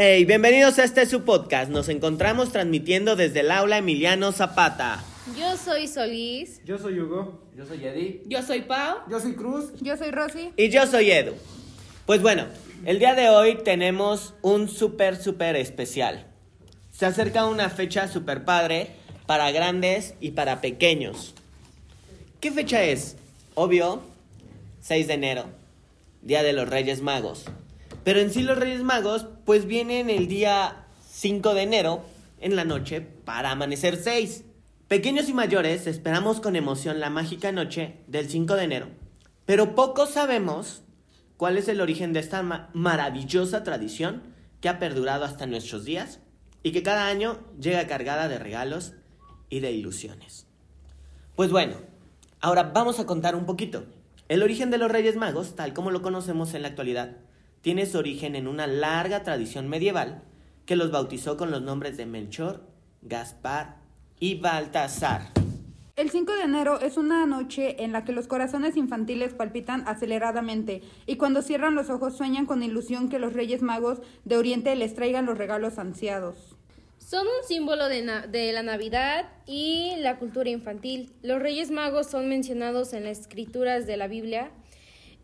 Hey, bienvenidos a este su podcast. Nos encontramos transmitiendo desde el aula Emiliano Zapata. Yo soy Solís. Yo soy Hugo. Yo soy Eddie. Yo soy Pau. Yo soy Cruz. Yo soy Rosy. Y yo soy Edu. Pues bueno, el día de hoy tenemos un súper, súper especial. Se acerca una fecha súper padre para grandes y para pequeños. ¿Qué fecha es? Obvio, 6 de enero, Día de los Reyes Magos. Pero en sí los Reyes Magos pues vienen el día 5 de enero en la noche para amanecer 6. Pequeños y mayores esperamos con emoción la mágica noche del 5 de enero. Pero pocos sabemos cuál es el origen de esta ma- maravillosa tradición que ha perdurado hasta nuestros días y que cada año llega cargada de regalos y de ilusiones. Pues bueno, ahora vamos a contar un poquito. El origen de los Reyes Magos, tal como lo conocemos en la actualidad, tiene su origen en una larga tradición medieval que los bautizó con los nombres de Melchor, Gaspar y Baltasar. El 5 de enero es una noche en la que los corazones infantiles palpitan aceleradamente y cuando cierran los ojos sueñan con ilusión que los Reyes Magos de Oriente les traigan los regalos ansiados. Son un símbolo de, na- de la Navidad y la cultura infantil. Los Reyes Magos son mencionados en las escrituras de la Biblia,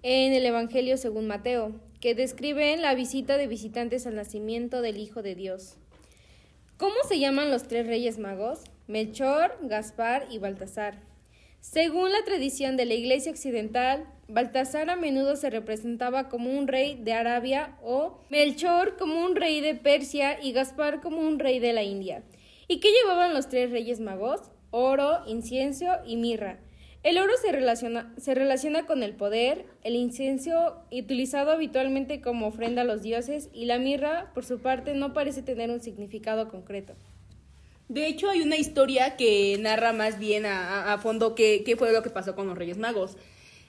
en el Evangelio según Mateo, que describen la visita de visitantes al nacimiento del Hijo de Dios. ¿Cómo se llaman los tres Reyes Magos? Melchor, Gaspar y Baltasar. Según la tradición de la Iglesia Occidental, Baltasar a menudo se representaba como un rey de Arabia o Melchor como un rey de Persia y Gaspar como un rey de la India. ¿Y qué llevaban los tres reyes magos? Oro, incienso y mirra. El oro se relaciona, se relaciona con el poder, el incienso utilizado habitualmente como ofrenda a los dioses y la mirra, por su parte, no parece tener un significado concreto. De hecho, hay una historia que narra más bien a, fondo qué, qué fue lo que pasó con los Reyes Magos.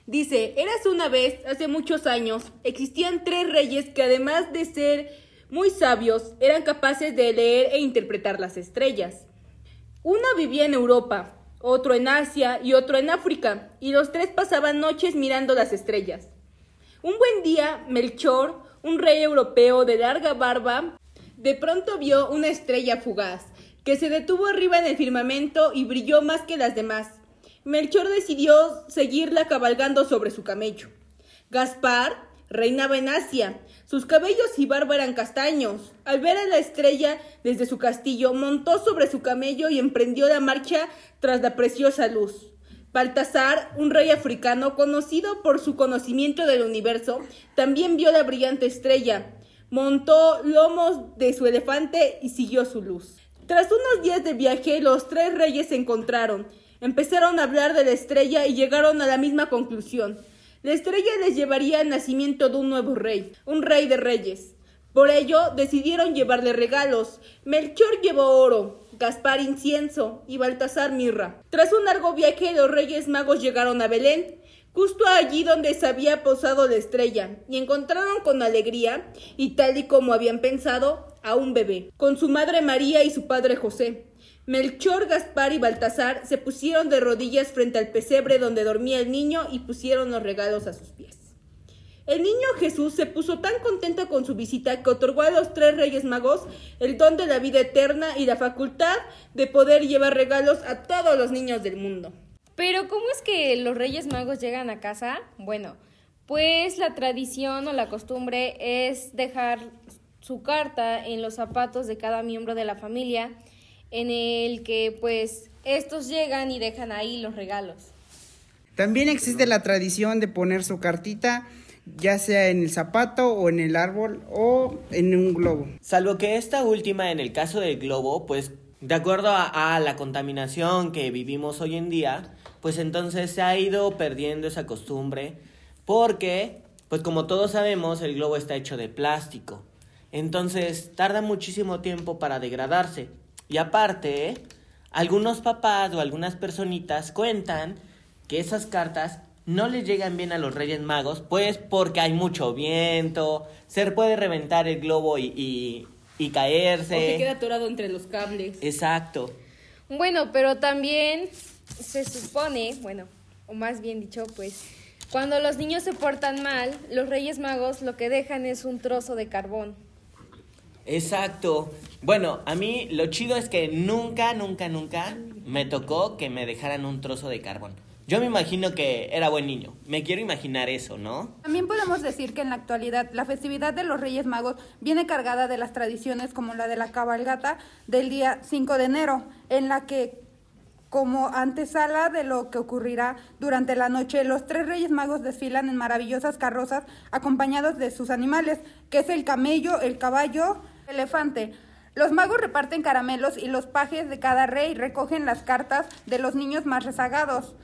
Dice, érase una vez, hace muchos años, existían tres reyes que además de ser muy sabios, eran capaces de leer e interpretar las estrellas. Uno vivía en Europa, otro en Asia y otro en África, y los tres pasaban noches mirando las estrellas. Un buen día, Melchor, un rey europeo de larga barba, de pronto vio una estrella fugaz, que se detuvo arriba en el firmamento y brilló más que las demás. Melchor decidió seguirla cabalgando sobre su camello. Gaspar reinaba en Asia. Sus cabellos y barba eran castaños. Al ver a la estrella desde su castillo, montó sobre su camello y emprendió la marcha tras la preciosa luz. Baltasar, un rey africano conocido por su conocimiento del universo, también vio la brillante estrella. Montó lomos de su elefante y siguió su luz. Tras unos días de viaje, los tres reyes se encontraron. Empezaron a hablar de la estrella y llegaron a la misma conclusión. La estrella les llevaría al nacimiento de un nuevo rey, un rey de reyes. Por ello, decidieron llevarle regalos. Melchor llevó oro, Gaspar incienso y Baltasar mirra. Tras un largo viaje, los reyes magos llegaron a Belén, justo allí donde se había posado la estrella, y encontraron con alegría, y tal y como habían pensado, a un bebé, con su madre María y su padre José. Melchor, Gaspar y Baltasar se pusieron de rodillas frente al pesebre donde dormía el niño y pusieron los regalos a sus pies. El niño Jesús se puso tan contento con su visita que otorgó a los tres reyes magos el don de la vida eterna y la facultad de poder llevar regalos a todos los niños del mundo. Pero ¿cómo es que los Reyes Magos llegan a casa? Bueno, pues la tradición o la costumbre es dejar su carta en los zapatos de cada miembro de la familia, en el que pues estos llegan y dejan ahí los regalos. También existe la tradición de poner su cartita, ya sea en el zapato o en el árbol o en un globo. Salvo que esta última, en el caso del globo, pues de acuerdo a, a la contaminación que vivimos hoy en día, pues entonces se ha ido perdiendo esa costumbre porque, pues como todos sabemos, el globo está hecho de plástico. Entonces tarda muchísimo tiempo para degradarse. Y aparte, algunos papás o algunas personitas cuentan que esas cartas no les llegan bien a los Reyes Magos, pues porque hay mucho viento, se puede reventar el globo y, y, y O caerse. se queda atorado entre los cables. Exacto. Bueno, pero también se supone, bueno, o más bien dicho, pues, cuando los niños se portan mal, los Reyes Magos lo que dejan es un trozo de carbón. Exacto. Bueno, a mí lo chido es que nunca, nunca, nunca me tocó que me dejaran un trozo de carbón. Yo me imagino que era buen niño. Me quiero imaginar eso, ¿no? También podemos decir que en la actualidad la festividad de los Reyes Magos viene cargada de las tradiciones como la de la cabalgata del día 5 de enero, en la que como antesala de lo que ocurrirá durante la noche, los tres Reyes Magos desfilan en maravillosas carrozas acompañados de sus animales, que es el camello, el caballo, elefante. Los magos reparten caramelos y los pajes de cada rey recogen las cartas de los niños más rezagados.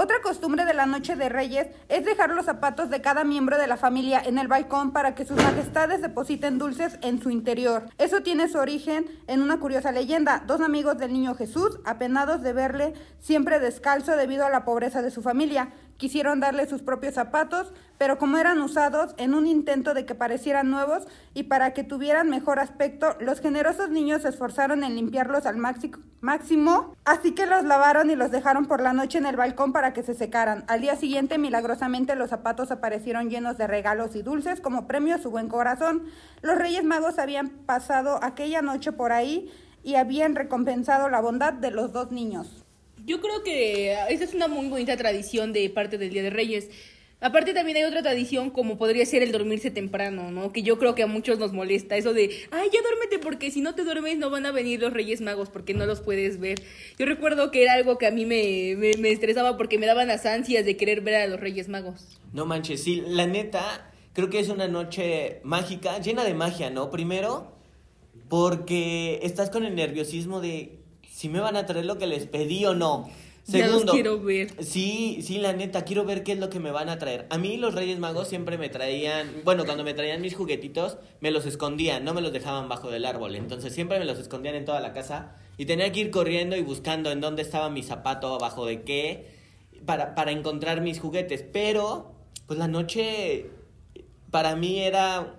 Otra costumbre de la Noche de Reyes es dejar los zapatos de cada miembro de la familia en el balcón para que sus majestades depositen dulces en su interior. Eso tiene su origen en una curiosa leyenda. Dos amigos del niño Jesús, apenados de verle siempre descalzo debido a la pobreza de su familia, quisieron darle sus propios zapatos, pero como eran usados en un intento de que parecieran nuevos y para que tuvieran mejor aspecto, los generosos niños se esforzaron en limpiarlos al máxi- máximo, así que los lavaron y los dejaron por la noche en el balcón para que se secaran. Al día siguiente, milagrosamente, los zapatos aparecieron llenos de regalos y dulces como premio a su buen corazón. Los Reyes Magos habían pasado aquella noche por ahí y habían recompensado la bondad de los dos niños. Yo creo que esa es una muy bonita tradición de parte del Día de Reyes. Aparte también hay otra tradición como podría ser el dormirse temprano, ¿no? Que yo creo que a muchos nos molesta eso de, ay, ya duérmete porque si no te duermes no van a venir los Reyes Magos porque no los puedes ver. Yo recuerdo que era algo que a mí me, me, me estresaba porque me daban las ansias de querer ver a los Reyes Magos. No manches, sí, la neta, creo que es una noche mágica, llena de magia, ¿no? Primero, porque estás con el nerviosismo de si me van a traer lo que les pedí o no. Ya los Segundo, quiero ver. Sí, sí, la neta, quiero ver qué es lo que me van a traer. A mí los Reyes Magos siempre me traían, bueno, cuando me traían mis juguetitos, me los escondían, no me los dejaban bajo del árbol. Entonces siempre me los escondían en toda la casa y tenía que ir corriendo y buscando en dónde estaba mi zapato, abajo de qué, para, para encontrar mis juguetes. Pero, pues la noche para mí era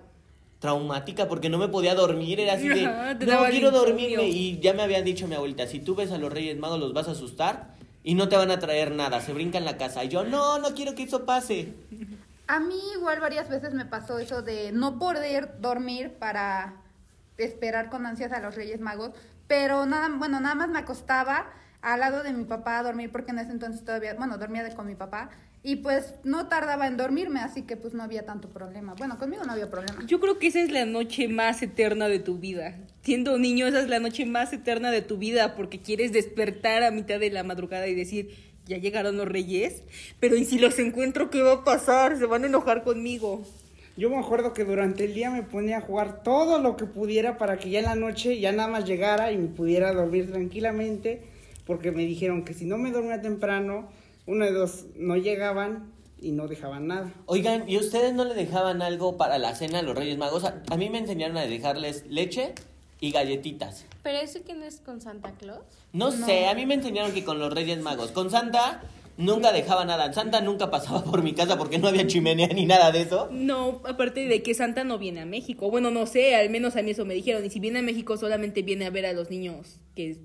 traumática porque no me podía dormir, era así de, no quiero insomnio". dormirme y ya me habían dicho mi abuelita, si tú ves a los Reyes Magos los vas a asustar y no te van a traer nada, se brincan la casa. Y yo, no, no quiero que eso pase. A mí igual varias veces me pasó eso de no poder dormir para esperar con ansias a los Reyes Magos, pero nada, bueno, nada más me acostaba al lado de mi papá a dormir porque en ese entonces todavía, bueno, dormía con mi papá y pues no tardaba en dormirme, así que pues no había tanto problema. Bueno, conmigo no había problema. Yo creo que esa es la noche más eterna de tu vida. Siendo niño, esa es la noche más eterna de tu vida porque quieres despertar a mitad de la madrugada y decir, ya llegaron los reyes, pero ¿y si los encuentro qué va a pasar? Se van a enojar conmigo. Yo me acuerdo que durante el día me ponía a jugar todo lo que pudiera para que ya en la noche ya nada más llegara y me pudiera dormir tranquilamente, porque me dijeron que si no me dormía temprano, uno de dos no llegaban y no dejaban nada. Oigan, ¿y ustedes no le dejaban algo para la cena a los Reyes Magos? A, a mí me enseñaron a dejarles leche y galletitas. ¿Pero eso quién es con Santa Claus? No, sé, a mí me enseñaron que con los Reyes Magos, con Santa nunca dejaba nada. Santa nunca pasaba por mi casa porque no había chimenea ni nada de eso. No, aparte de que Santa no viene a México. Bueno, no sé, al menos a mí eso me dijeron. Y si viene a México solamente viene a ver a los niños que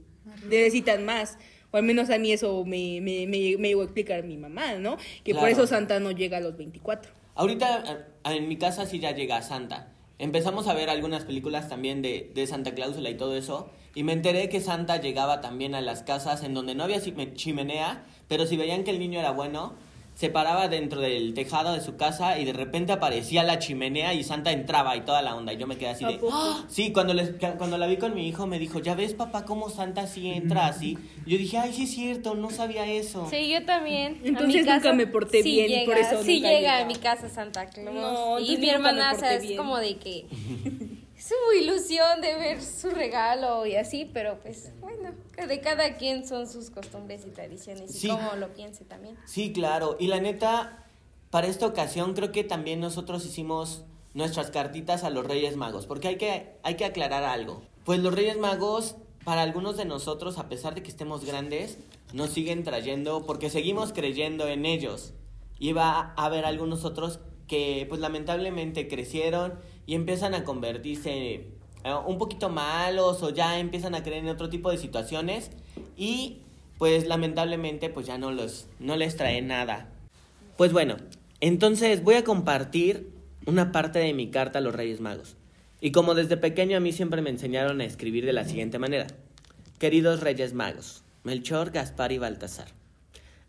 necesitan más. O al menos a mí eso me, me, me, me llegó a explicar mi mamá, ¿no? Que por eso Santa no llega a los 24. Ahorita en mi casa sí ya llega Santa. Empezamos a ver algunas películas también de, de Santa Cláusula y todo eso. Y me enteré que Santa llegaba también a las casas en donde no había chime- chimenea, pero si veían que el niño era bueno, se paraba dentro del tejado de su casa y de repente aparecía la chimenea y Santa entraba y toda la onda. Y yo me quedé así ¿A de... "¡Ah!". Sí, cuando, les, cuando la vi con mi hijo me dijo, ¿ya ves papá cómo Santa sí entra así? Yo dije, ay, sí es cierto, no sabía eso. Sí, yo también. Entonces nunca casa me porté sí bien y llega, por eso sí llega llega. a mi casa Santa Claus. No, y mi hermana, o sea, es bien. como de que su ilusión de ver su regalo y así, pero pues bueno, que de cada quien son sus costumbres y tradiciones Sí. y cómo lo piense también. Sí, claro. Y la neta, para esta ocasión creo que también nosotros hicimos nuestras cartitas a los Reyes Magos, porque hay que, hay que aclarar algo. Pues los Reyes Magos, para algunos de nosotros, a pesar de que estemos grandes, nos siguen trayendo, porque seguimos creyendo en ellos. Y va a haber algunos otros que, pues lamentablemente, crecieron y empiezan a convertirse eh, un poquito malos o ya empiezan a creer en otro tipo de situaciones y pues lamentablemente pues ya no los no les trae nada. Pues bueno, entonces voy a compartir una parte de mi carta a los Reyes Magos. Y como desde pequeño a mí siempre me enseñaron a escribir de la siguiente manera. Queridos Reyes Magos, Melchor, Gaspar y Baltasar.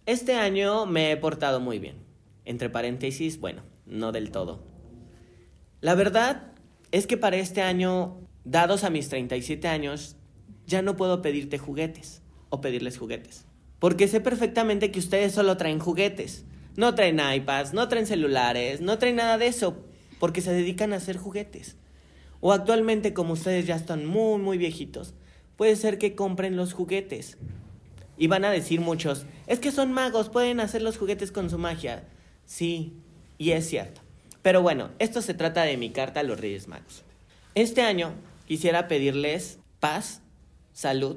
Este año me he portado muy bien. Entre paréntesis, bueno, no del todo. La verdad es que para este año, dados a mis 37 años, ya no puedo pedirte juguetes o pedirles juguetes. Porque sé perfectamente que ustedes solo traen juguetes. No traen iPads, no traen celulares, no traen nada de eso, porque se dedican a hacer juguetes. O actualmente, como ustedes ya están muy, muy viejitos, puede ser que compren los juguetes. Y van a decir muchos, es que son magos, pueden hacer los juguetes con su magia. Sí, y es cierto. Pero bueno, esto se trata de mi carta a los Reyes Magos. Este año quisiera pedirles paz, salud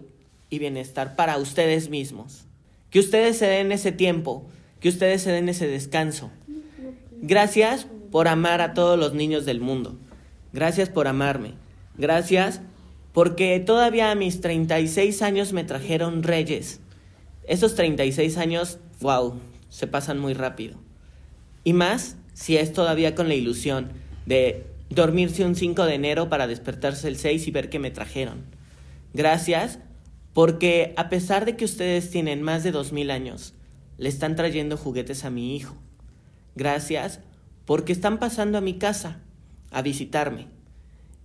y bienestar para ustedes mismos. Que ustedes se den ese tiempo, que ustedes se den ese descanso. Gracias por amar a todos los niños del mundo. Gracias por amarme. Gracias porque todavía a mis 36 años me trajeron reyes. Esos 36 años, wow, se pasan muy rápido. Y más si es todavía con la ilusión de dormirse un 5 de enero para despertarse el 6 y ver que me trajeron. Gracias porque a pesar de que ustedes tienen más de 2000 años, le están trayendo juguetes a mi hijo. Gracias porque están pasando a mi casa a visitarme.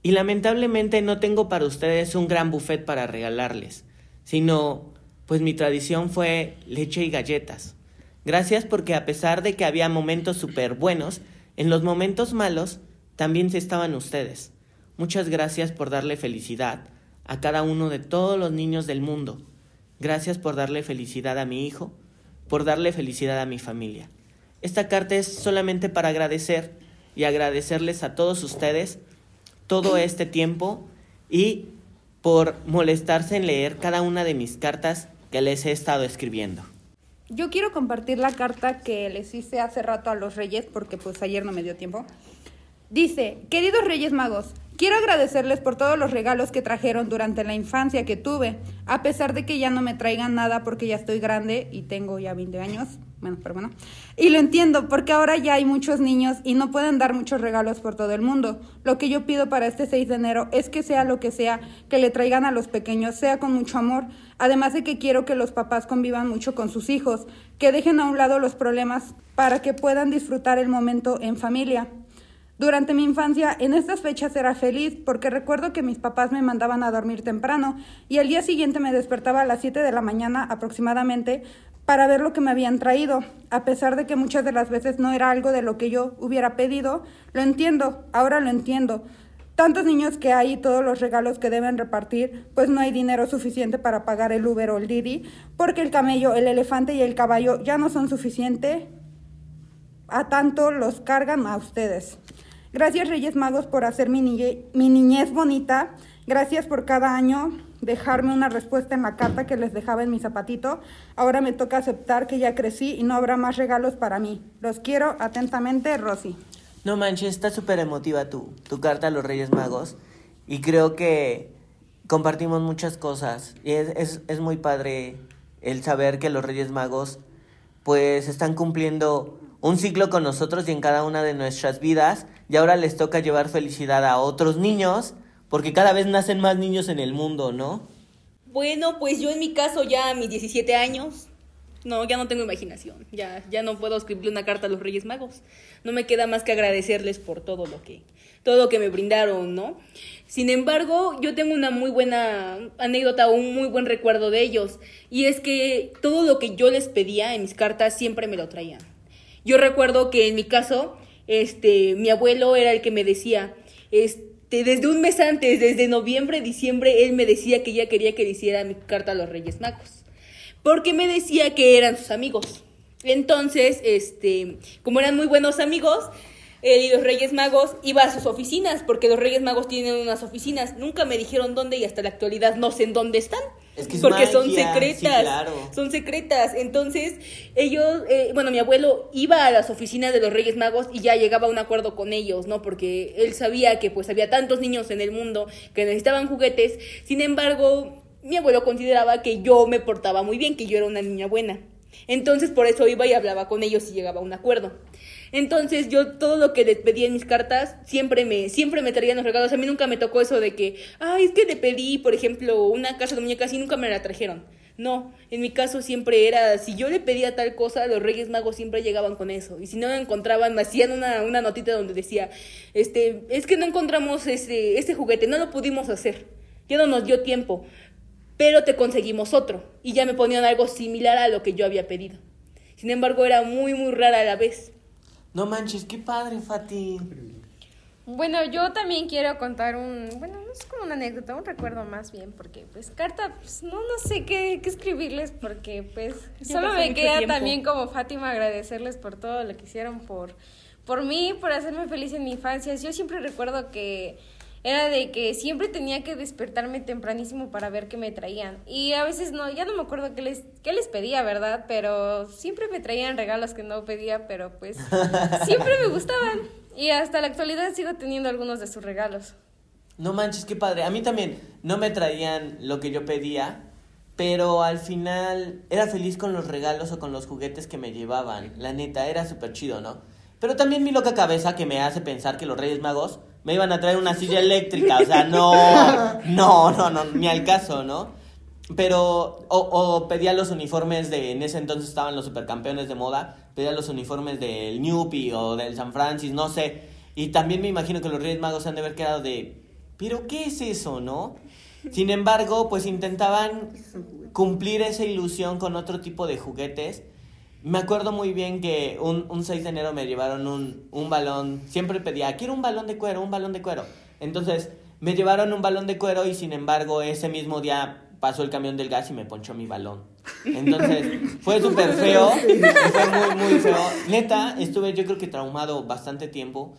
Y lamentablemente no tengo para ustedes un gran buffet para regalarles, sino pues mi tradición fue leche y galletas. Gracias porque a pesar de que había momentos súper buenos, en los momentos malos también se estaban ustedes. Muchas gracias por darle felicidad a cada uno de todos los niños del mundo. Gracias por darle felicidad a mi hijo, por darle felicidad a mi familia. Esta carta es solamente para agradecer y agradecerles a todos ustedes todo este tiempo y por molestarse en leer cada una de mis cartas que les he estado escribiendo. Yo quiero compartir la carta que les hice hace rato a los reyes porque pues ayer no me dio tiempo. Dice, queridos Reyes Magos, quiero agradecerles por todos los regalos que trajeron durante la infancia que tuve, a pesar de que ya no me traigan nada porque ya estoy grande y tengo ya 20 años. Bueno, pero bueno. Y lo entiendo, porque ahora ya hay muchos niños y no pueden dar muchos regalos por todo el mundo. Lo que yo pido para este 6 de enero es que sea lo que sea que le traigan a los pequeños, sea con mucho amor. Además de que quiero que los papás convivan mucho con sus hijos, que dejen a un lado los problemas para que puedan disfrutar el momento en familia. Durante mi infancia, en estas fechas era feliz porque recuerdo que mis papás me mandaban a dormir temprano y al día siguiente me despertaba a las 7 de la mañana aproximadamente para ver lo que me habían traído. A pesar de que muchas de las veces no era algo de lo que yo hubiera pedido, lo entiendo, ahora lo entiendo. Tantos niños que hay y todos los regalos que deben repartir, pues no hay dinero suficiente para pagar el Uber o el Didi, porque el camello, el elefante y el caballo ya no son suficientes, a tanto los cargan a ustedes. Gracias Reyes Magos por hacer mi, niñez bonita. Gracias por cada año dejarme una respuesta en la carta que les dejaba en mi zapatito. Ahora me toca aceptar que ya crecí y no habrá más regalos para mí. Los quiero atentamente, Rosy. No manches, está súper emotiva tu, tu carta a los Reyes Magos. Y creo que compartimos muchas cosas. Y es, es, es muy padre el saber que los Reyes Magos pues están cumpliendo un ciclo con nosotros y en cada una de nuestras vidas y ahora les toca llevar felicidad a otros niños porque cada vez nacen más niños en el mundo, ¿no? Bueno, pues yo en mi caso ya a mis 17 años, no, ya no tengo imaginación, ya, ya no puedo escribirle una carta a los Reyes Magos. No me queda más que agradecerles por todo lo que, todo lo que me brindaron, ¿no? Sin embargo, yo tengo una muy buena anécdota, un muy buen recuerdo de ellos, y es que todo lo que yo les pedía en mis cartas siempre me lo traían. Yo recuerdo que en mi caso, este, mi abuelo era el que me decía, este, desde un mes antes, desde noviembre, diciembre, él me decía que ya quería que le hiciera mi carta a los Reyes Magos. Porque me decía que eran sus amigos. Entonces, este, como eran muy buenos amigos, él y los Reyes Magos iba a sus oficinas, porque los Reyes Magos tienen unas oficinas. Nunca me dijeron dónde y hasta la actualidad no sé en dónde están. Es que es porque son secretas. sí, claro. Son secretas. Entonces, ellos, eh, bueno, mi abuelo iba a las oficinas de los Reyes Magos y ya llegaba a un acuerdo con ellos, ¿no? Porque él sabía que pues había tantos niños en el mundo que necesitaban juguetes. Sin embargo, mi abuelo consideraba que yo me portaba muy bien, que yo era una niña buena. Entonces, por eso iba y hablaba con ellos y llegaba a un acuerdo. Entonces yo todo lo que les pedía en mis cartas siempre me siempre me traían los regalos. A mí nunca me tocó eso de que, ay, es que le pedí, por ejemplo, una casa de muñecas y nunca me la trajeron. No, en mi caso siempre era, si yo le pedía tal cosa, los Reyes Magos siempre llegaban con eso. Y si no lo encontraban, me hacían una, una notita donde decía, este, es que no encontramos este, este juguete, no lo pudimos hacer. Ya no nos dio tiempo, pero te conseguimos otro. Y ya me ponían algo similar a lo que yo había pedido. Sin embargo, era muy, muy rara a la vez. No manches, qué padre, Fati. Bueno, yo también quiero contar un, bueno, no es como una anécdota, un recuerdo más bien, porque pues carta, pues no, no sé qué, qué escribirles, porque pues Ya solo me queda tiempo. también como Fátima agradecerles por todo lo que hicieron por, por mí, por hacerme feliz en mi infancia. Yo siempre recuerdo que era de que siempre tenía que despertarme tempranísimo para ver qué me traían. Y a veces no, ya no me acuerdo qué les, qué les pedía, ¿verdad? Pero siempre me traían regalos que no pedía, pero pues siempre me gustaban. Y hasta la actualidad sigo teniendo algunos de sus regalos. No manches, qué padre. A mí también no me traían lo que yo pedía, pero al final era feliz con los regalos o con los juguetes que me llevaban. La neta, era súper chido, ¿no? Pero también mi loca cabeza que me hace pensar que los Reyes Magos me iban a traer una silla eléctrica. O sea, no, no, no, no, ni al caso, ¿no? Pero, o, o pedía los uniformes de, en ese entonces estaban los supercampeones de moda, pedía los uniformes del Newpie o del San Francis, no sé. Y también me imagino que los Reyes Magos se han de haber quedado de, ¿pero qué es eso, no? Sin embargo, pues intentaban cumplir esa ilusión con otro tipo de juguetes. Me acuerdo muy bien que un, un 6 de enero me llevaron un, un balón, siempre pedía, quiero un balón de cuero, un balón de cuero. Entonces, me llevaron un balón de cuero y sin embargo ese mismo día pasó el camión del gas y me ponchó mi balón. Entonces, fue súper feo, fue muy, muy feo. Neta, estuve yo creo que traumado bastante tiempo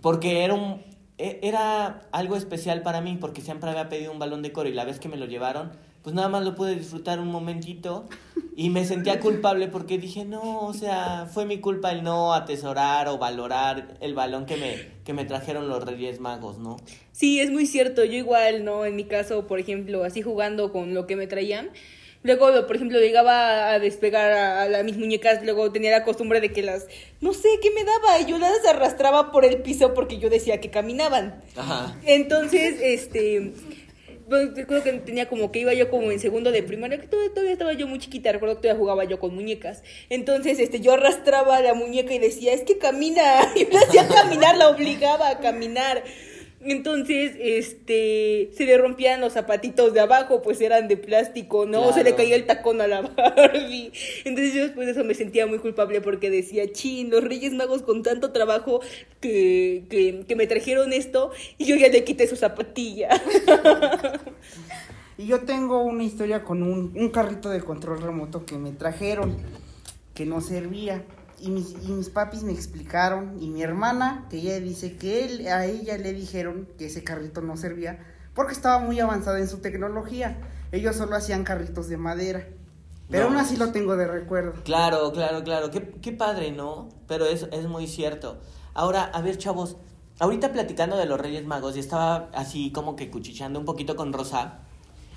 porque era un e- era algo especial para mí porque siempre había pedido un balón de cuero y la vez que me lo llevaron, pues nada más lo pude disfrutar un momentito y me sentía culpable porque dije, no, o sea, fue mi culpa el no atesorar o valorar el balón que me, que me trajeron los Reyes Magos, ¿no? Sí, es muy cierto. Yo igual, ¿no? En mi caso, por ejemplo, así jugando con lo que me traían. Luego, por ejemplo, llegaba a despegar a, mis muñecas, luego tenía la costumbre de que las, no sé, ¿qué me daba? Y yo las arrastraba por el piso porque yo decía que caminaban. Ajá. Entonces, este, recuerdo que tenía como que iba yo como en segundo de primaria, que todavía, todavía estaba yo muy chiquita, recuerdo que todavía jugaba yo con muñecas. Entonces, este, yo arrastraba la muñeca y decía, es que camina. Y la hacía caminar, la obligaba a caminar. Entonces, este, se le rompían los zapatitos de abajo, pues eran de plástico, ¿no? O se le caía el tacón a la Barbie. Entonces yo después de eso me sentía muy culpable porque decía, chin, los Reyes Magos con tanto trabajo que, que, que me trajeron esto y yo ya le quité su zapatilla. Y yo tengo una historia con un, un carrito de control remoto que me trajeron, que no servía. Y mis, y mis papis me explicaron, y mi hermana, que ella dice que él, a ella le dijeron que ese carrito no servía porque estaba muy avanzada en su tecnología. Ellos solo hacían carritos de madera. Pero No. aún así lo tengo de recuerdo. Claro, claro, claro. Qué, qué padre, ¿no? Pero es, es muy cierto. Ahora, a ver, chavos. Ahorita platicando de los Reyes Magos y estaba así como que cuchicheando un poquito con Rosa.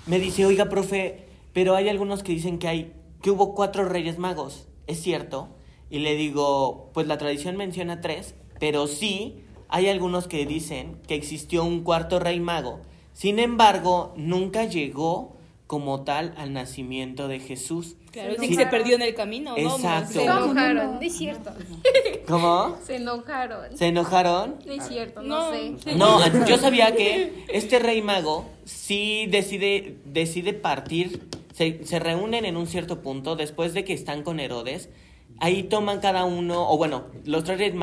Me dice, oiga, profe, pero hay algunos que dicen que hay, que hubo cuatro Reyes Magos. ¿Es cierto? Y le digo, pues la tradición menciona tres, pero sí hay algunos que dicen que existió un cuarto rey mago. Sin embargo, nunca llegó como tal al nacimiento de Jesús. Claro, Sí. se perdió en el camino, ¿no? Exacto. Se No, enojaron, no es cierto. ¿Cómo? Se enojaron. ¿Se enojaron? No es cierto, no, No. sé. No, yo sabía que este rey mago sí decide, decide partir, se, se reúnen en un cierto punto después de que están con Herodes. Ahí toman cada uno, o bueno, los tres reyes,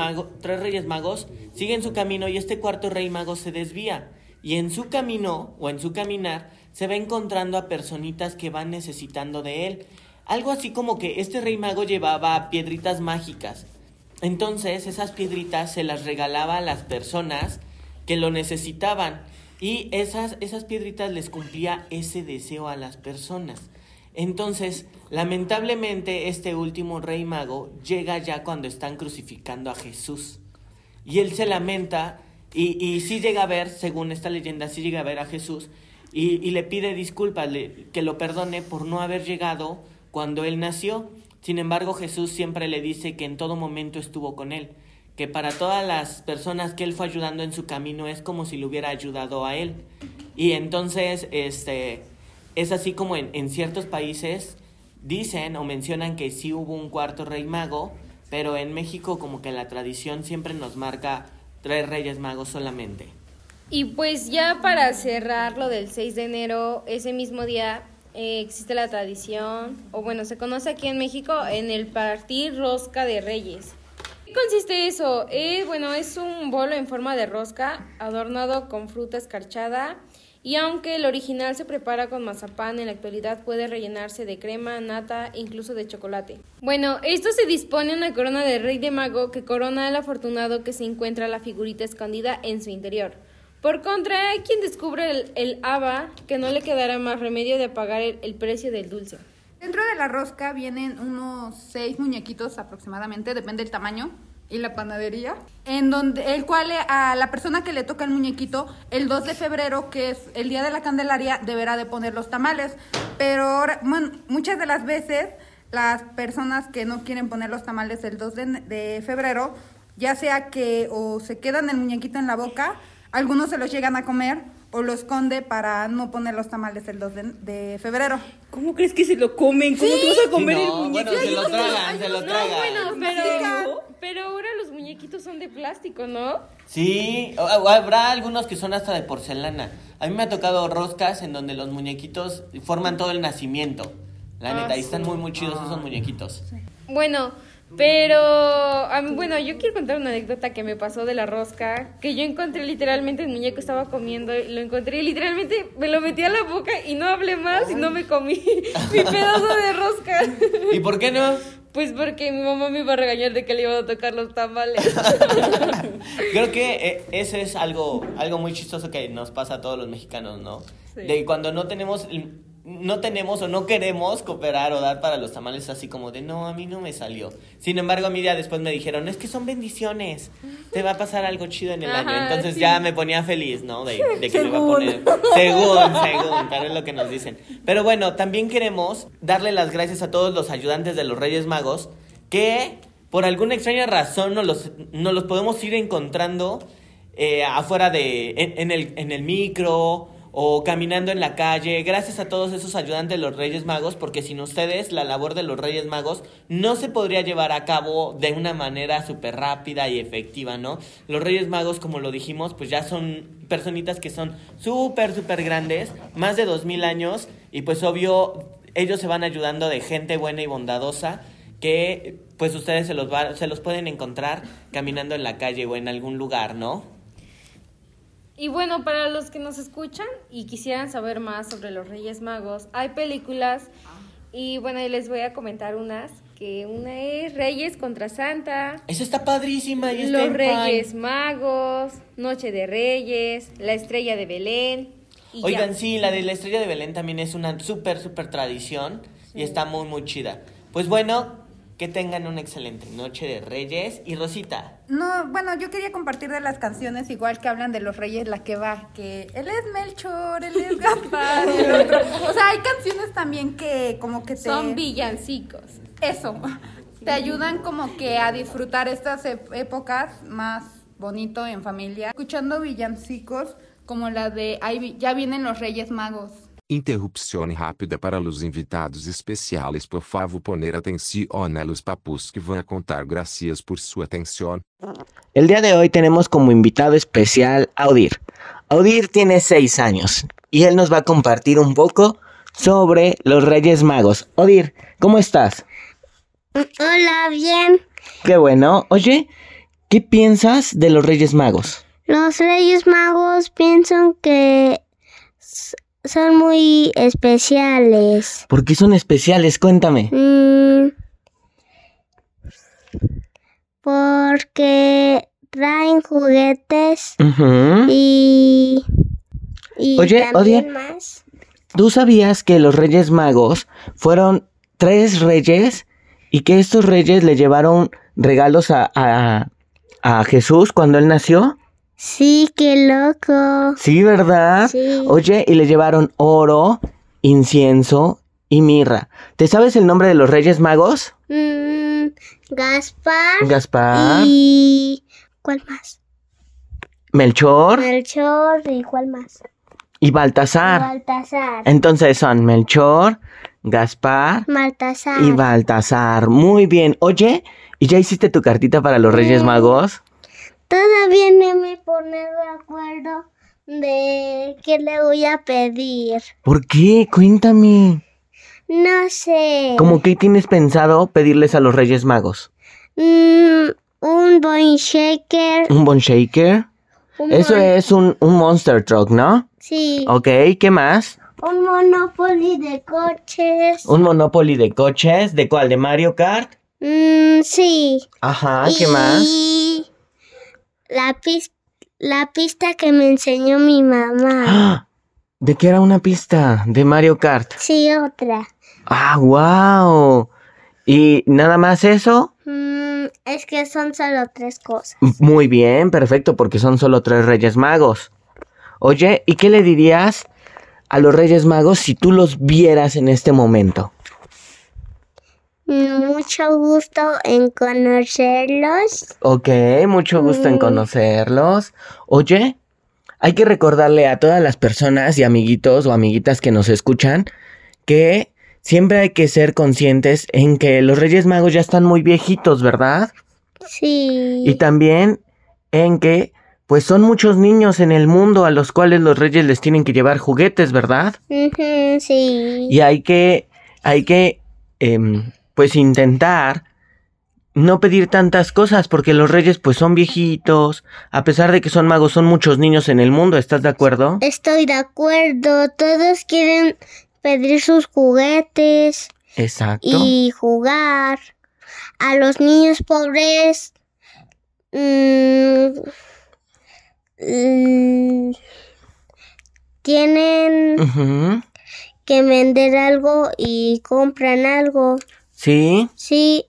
reyes magos siguen su camino y este cuarto rey mago se desvía. Y en su camino, o en su caminar, se va encontrando a personitas que van necesitando de él. Algo así como que este rey mago llevaba piedritas mágicas. Entonces esas piedritas se las regalaba a las personas que lo necesitaban y esas, esas piedritas les cumplía ese deseo a las personas. Entonces, lamentablemente, este último rey mago llega ya cuando están crucificando a Jesús. Y él se lamenta y, y sí llega a ver, según esta leyenda, sí llega a ver a Jesús y, le pide disculpas, que lo perdone por no haber llegado cuando él nació. Sin embargo, Jesús siempre le dice que en todo momento estuvo con él, que para todas las personas que él fue ayudando en su camino es como si le hubiera ayudado a él. Y entonces, este, es así como en, ciertos países dicen o mencionan que sí hubo un cuarto rey mago, pero en México como que la tradición siempre nos marca tres reyes magos solamente. Y pues ya para cerrar lo del 6 de enero, ese mismo día eh, existe la tradición, o bueno, se conoce aquí en México en el partir rosca de reyes. ¿Qué consiste eso? Eh, bueno, es un bolo en forma de rosca adornado con fruta escarchada y aunque el original se prepara con mazapán, en la actualidad puede rellenarse de crema, nata, incluso de chocolate. Bueno, esto se dispone una corona de rey de mago que corona al afortunado que se encuentra la figurita escondida en su interior. Por contra, hay quien descubre el, el haba que no le quedará más remedio de pagar el, el precio del dulce. Dentro de la rosca vienen unos seis muñequitos aproximadamente, depende del tamaño y la panadería, en donde el cual eh, a la persona que le toca el muñequito el 2 de febrero, que es el día de la Candelaria, deberá de poner los tamales. Pero bueno, muchas de las veces las personas que no quieren poner los tamales el 2 de, de febrero, ya sea que o se quedan el muñequito en la boca, algunos se los llegan a comer o lo esconde para no poner los tamales el 2 de, de febrero. ¿Cómo crees que se lo comen? ¿Cómo te vas a comer Sí, el muñeco? bueno, se lo tragan, se lo No, tragan. bueno, pero, pero ahora los muñequitos son de plástico, ¿no? Sí, o- o habrá algunos que son hasta de porcelana. A mí me ha tocado roscas en donde los muñequitos forman todo el nacimiento. La Ah, neta, y están muy, muy chidos esos muñequitos. Bueno, pero a mí, bueno, yo quiero contar una anécdota que me pasó de la rosca, que yo encontré literalmente el muñeco estaba comiendo, lo encontré y literalmente me lo metí a la boca y no hablé más y no me comí mi pedazo de rosca. ¿Y por qué no? Pues porque mi mamá me iba a regañar de que le iban a tocar los tamales. Creo que eh, ese es algo, algo muy chistoso que nos pasa a todos los mexicanos, ¿no? Sí. De cuando no tenemos, no tenemos o no queremos cooperar o dar para los tamales así como de, no, a mí no me salió. Sin embargo, a mí ya después me dijeron, es que son bendiciones, te va a pasar algo chido en el Ajá, año. Entonces sí. ya me ponía feliz, ¿no? De, de que me iba a poner... Según, según, pero es lo que nos dicen. Pero bueno, también queremos darle las gracias a todos los ayudantes de los Reyes Magos que por alguna extraña razón no los, no los podemos ir encontrando eh, afuera de, en, en el, en el micro o caminando en la calle. Gracias a todos esos ayudantes de los Reyes Magos, porque sin ustedes la labor de los Reyes Magos no se podría llevar a cabo de una manera súper rápida y efectiva, ¿no? Los Reyes Magos, como lo dijimos, pues ya son personitas que son súper, súper grandes, más de dos mil años, y pues obvio, ellos se van ayudando de gente buena y bondadosa que pues ustedes se los, va- se los pueden encontrar caminando en la calle o en algún lugar, ¿no? Y bueno, para los que nos escuchan y quisieran saber más sobre los Reyes Magos, hay películas y bueno, ahí les voy a comentar unas, que una es Reyes contra Santa, Esa está padrísima y Los. Reyes Magos, Noche de Reyes, La Estrella de Belén. Y ya. Oigan, sí, la de la estrella de Belén también es una súper, súper tradición y está muy, muy chida. Pues bueno, que tengan una excelente noche de Reyes y Rosita. No, bueno, yo quería compartir de las canciones igual que hablan de los reyes la que va, que él es Melchor, él es Gaspar, el otro. O sea, hay canciones también que como que te Son villancicos. eso, te ayudan como que a disfrutar estas ep- épocas más bonito en familia, escuchando villancicos como la de Ahí ya vienen los Reyes Magos. Interrupção rápida para os invitados especiais. Por favor, poner atenção nelos papus que vão contar gracias por sua atenção. El día de hoy tenemos como invitado especial a Odir. Odir tiene seis años y él nos va a compartir un poco sobre los Reyes Magos. Odir, ¿cómo estás? Hola, bien. Qué bueno. Oye, ¿qué piensas de los Reyes Magos? Los Reyes Magos piensan que son muy especiales. ¿Por qué son especiales? Cuéntame. Mm, porque traen juguetes y, y Oye, también oye. más. ¿Tú sabías que los Reyes Magos fueron tres reyes y que estos reyes le llevaron regalos a, a, a Jesús cuando él nació? Sí, qué loco. Sí, ¿verdad? Sí. Oye, y le llevaron oro, incienso y mirra. ¿Te sabes el nombre de los Reyes Magos? Mm, Gaspar Gaspar, y cuál más? Melchor Melchor y cuál más? y Baltasar. Baltasar. Entonces son Melchor, Gaspar Baltasar. y Baltasar. Muy bien. Oye, ¿y ya hiciste tu cartita para los Reyes. Magos? Todavía no me pone de acuerdo de qué le voy a pedir. ¿Por qué? Cuéntame. No sé. ¿Cómo que tienes pensado pedirles a los Reyes Magos? Mm, un boing shaker. ¿Un Bon Shaker? un Eso mon- es un, un Monster Truck, ¿no? Sí. Ok, ¿qué más? Un Monopoly de coches. ¿Un Monopoly de coches? ¿De cuál? ¿De Mario Kart? Mm, sí. Ajá, ¿qué más? La, pis- la pista que me enseñó mi mamá. ¡Ah! ¿De qué era una pista? De Mario Kart. Sí, otra. ¡Ah, wow! ¿Y nada más eso? Mm, es que son solo tres cosas. Muy bien, perfecto, porque son solo tres Reyes Magos. Oye, ¿y qué le dirías a los Reyes Magos si tú los vieras en este momento? Mucho gusto en conocerlos. Ok, mucho gusto en Mm. conocerlos. Oye, hay que recordarle a todas las personas y amiguitos o amiguitas que nos escuchan que siempre hay que ser conscientes en que los Reyes Magos ya están muy viejitos, ¿verdad? Sí. Y también en que pues son muchos niños en el mundo a los cuales los reyes les tienen que llevar juguetes, ¿verdad? Sí. Y hay que, hay que, em, pues intentar no pedir tantas cosas porque los reyes pues son viejitos, a pesar de que son magos, son muchos niños en el mundo, ¿estás de acuerdo? Estoy de acuerdo. Todos quieren pedir sus juguetes Exacto. y jugar. A los niños pobres mm, tienen que vender algo y compran algo. Sí. Sí,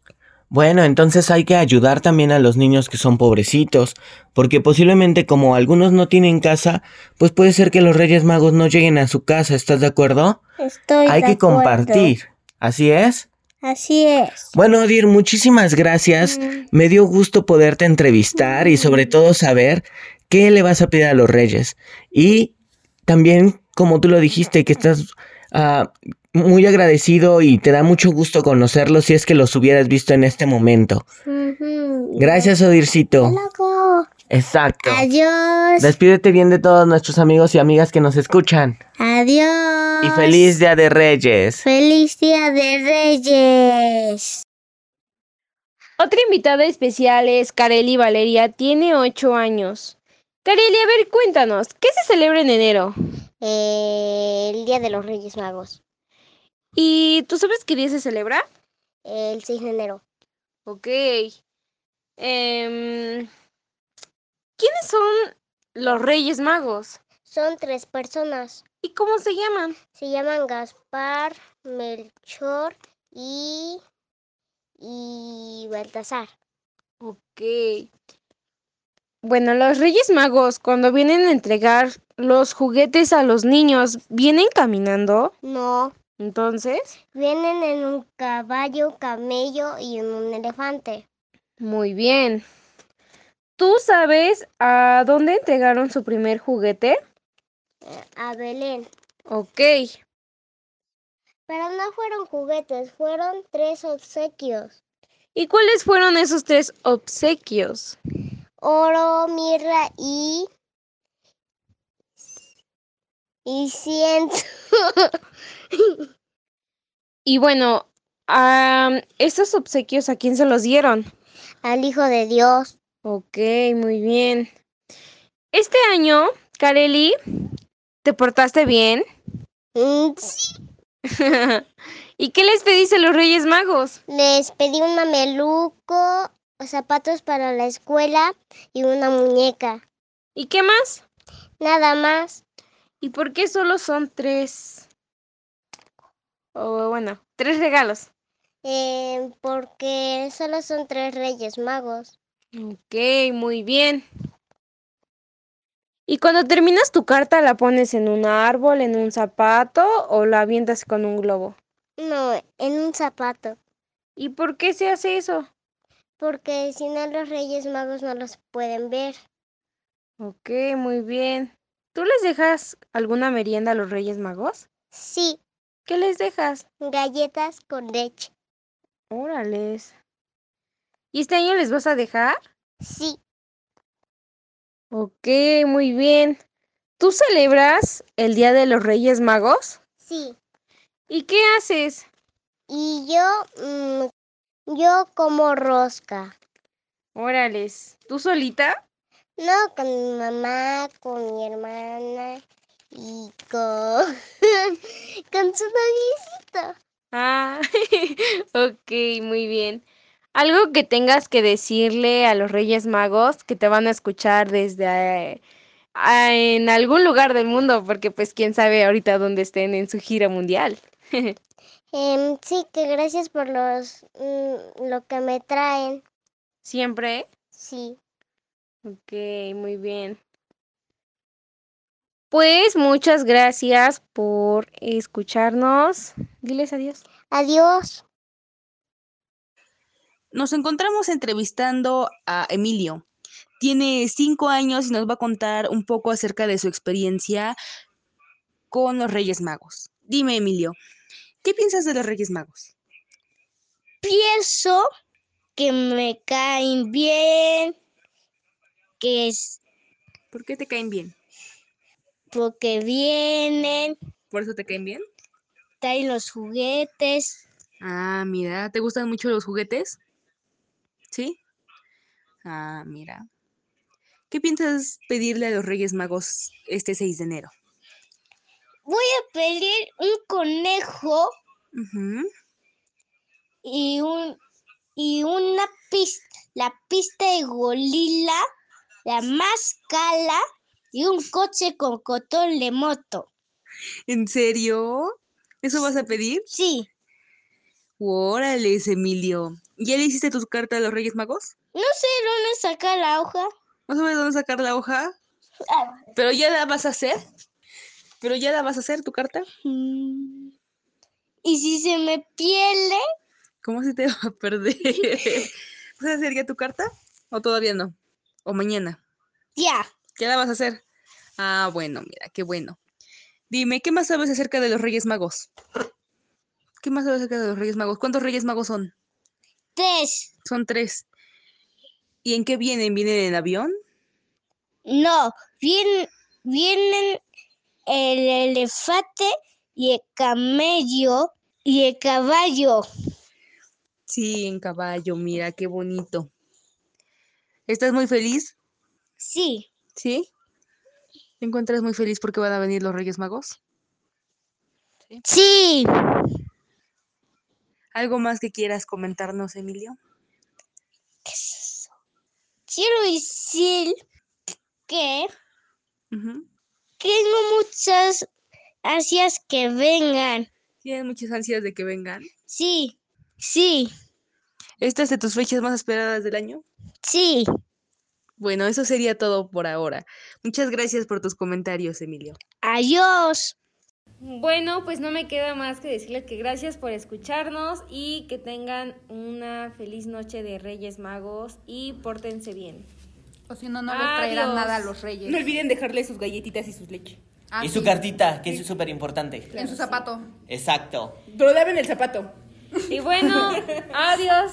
Bueno, entonces hay que ayudar también a los niños que son pobrecitos, porque posiblemente como algunos no tienen casa, pues puede ser que los Reyes Magos no lleguen a su casa, ¿estás de acuerdo? estoy hay de que acuerdo. compartir. ¿Así es? Así es. Bueno, Odir, muchísimas gracias. Mm. Me dio gusto poderte entrevistar y sobre todo saber qué le vas a pedir a los Reyes. Y también, como tú lo dijiste, que estás ah, muy agradecido y te da mucho gusto conocerlos si es que los hubieras visto en este momento. Gracias, Odircito. Loco. Exacto. Adiós. Despídete bien de todos nuestros amigos y amigas que nos escuchan. Adiós. Y feliz Día de Reyes. Feliz Día de Reyes. Otra invitada especial es Kareli Valeria, tiene 8 años. Kareli, a ver, cuéntanos, ¿qué se celebra en enero? Eh, el Día de los Reyes Magos. ¿Y tú sabes qué día se celebra? El 6 de enero. Ok. Em, ¿Quiénes son los Reyes Magos? Son tres personas. ¿Y cómo se llaman? Se llaman Gaspar, Melchor y. y Baltasar. Ok. Bueno, los Reyes Magos, cuando vienen a entregar los juguetes a los niños, ¿vienen caminando? No. Entonces, Vienen en un caballo, camello y en un elefante. muy bien. ¿Tú sabes a dónde entregaron su primer juguete? A Belén. Ok. Pero no fueron juguetes, fueron tres obsequios. ¿Y cuáles fueron esos tres obsequios? Oro, mirra y... y ciento. Y bueno, am, ¿esos obsequios a quién se los dieron? al Hijo de Dios. Ok, muy bien. Este año, Kareli, ¿te portaste bien? Mm, sí. ¿Y qué les pediste a los Reyes Magos? Les pedí un mameluco, zapatos para la escuela y una muñeca. ¿Y qué más? Nada más. ¿Y por qué solo son tres? O bueno, tres regalos. Eh, porque solo son tres reyes magos. Ok, muy bien. ¿Y cuando terminas tu carta la pones en un árbol, en un zapato o la avientas con un globo? No, en un zapato. ¿Y por qué se hace eso? porque si no los Reyes Magos no los pueden ver. Ok, muy bien. ¿Tú les dejas alguna merienda a los Reyes Magos? Sí, ¿Qué les dejas? galletas con leche. Órales. ¿Y este año les vas a dejar? Sí, Ok, muy bien. ¿Tú celebras el Día de los Reyes Magos? sí. ¿Y qué haces? Y yo, mm, yo como rosca. Órales. ¿Tú solita? No, con mi mamá, con mi hermana y con, con su noviecito. Ah, ok, muy bien. Algo que tengas que decirle a los Reyes Magos que te van a escuchar desde eh, a- en algún lugar del mundo, porque pues quién sabe ahorita dónde estén en su gira mundial. Em, sí, que gracias por los mm, lo que me traen. Siempre. Sí. Ok, muy bien. Pues muchas gracias por escucharnos. Diles adiós. Adiós. Nos encontramos entrevistando a Emilio. Tiene cinco años y nos va a contar un poco acerca de su experiencia con los Reyes Magos. Dime, Emilio, ¿qué piensas de los Reyes Magos? Pienso que me caen bien, que es ¿Por qué te caen bien? Porque vienen, ¿Por eso te caen bien? traen los juguetes. Ah, mira, ¿te gustan mucho los juguetes? ¿Sí? Ah, mira. ¿Qué piensas pedirle a los Reyes Magos este 6 de enero? Voy a pedir un conejo y un y una pista, la pista de gorila, la máscara y un coche con control de moto. ¿En serio? ¿Eso vas a pedir? Sí, Órale, Emilio. ¿Ya le hiciste tu carta a los Reyes Magos? no sé dónde sacar la hoja. ¿No sabes dónde sacar la hoja? Ah, ¿Pero ya la vas a hacer? ¿Pero ya la vas a hacer tu carta? mm. Y si se me pierde, ¿Cómo se te va a perder? ¿Vas a hacer ya tu carta? ¿O todavía no? ¿O mañana? ya. ¿Ya la vas a hacer? Ah, bueno, mira, qué bueno. Dime, ¿qué más sabes acerca de los Reyes Magos? ¿Qué más sabes acerca de los Reyes Magos? ¿Cuántos Reyes Magos son? Tres. Son tres. ¿Y en qué vienen? ¿Vienen en avión? No, vienen, vienen el elefante y el camello y el caballo. Sí, en caballo, mira, qué bonito. ¿Estás muy feliz? Sí, ¿Sí? ¿Te encuentras muy feliz porque van a venir los Reyes Magos? sí. ¿Algo más que quieras comentarnos, Emilio? Quiero decir que tengo muchas ansias que vengan. ¿Tienes muchas ansias de que vengan? Sí, sí, ¿Esta es de tus fechas más esperadas del año? sí. Bueno, eso sería todo por ahora. Muchas gracias por tus comentarios, Emilio. Adiós. Bueno, pues no me queda más que decirles que gracias por escucharnos y que tengan una feliz noche de Reyes Magos y pórtense bien. O si no, no les traerán Adiós. nada a los reyes. No olviden dejarle sus galletitas y sus leche. Ah, y sí. su cartita, que es súper importante. En su zapato. Exacto. Pero laven el zapato. Y bueno, adiós.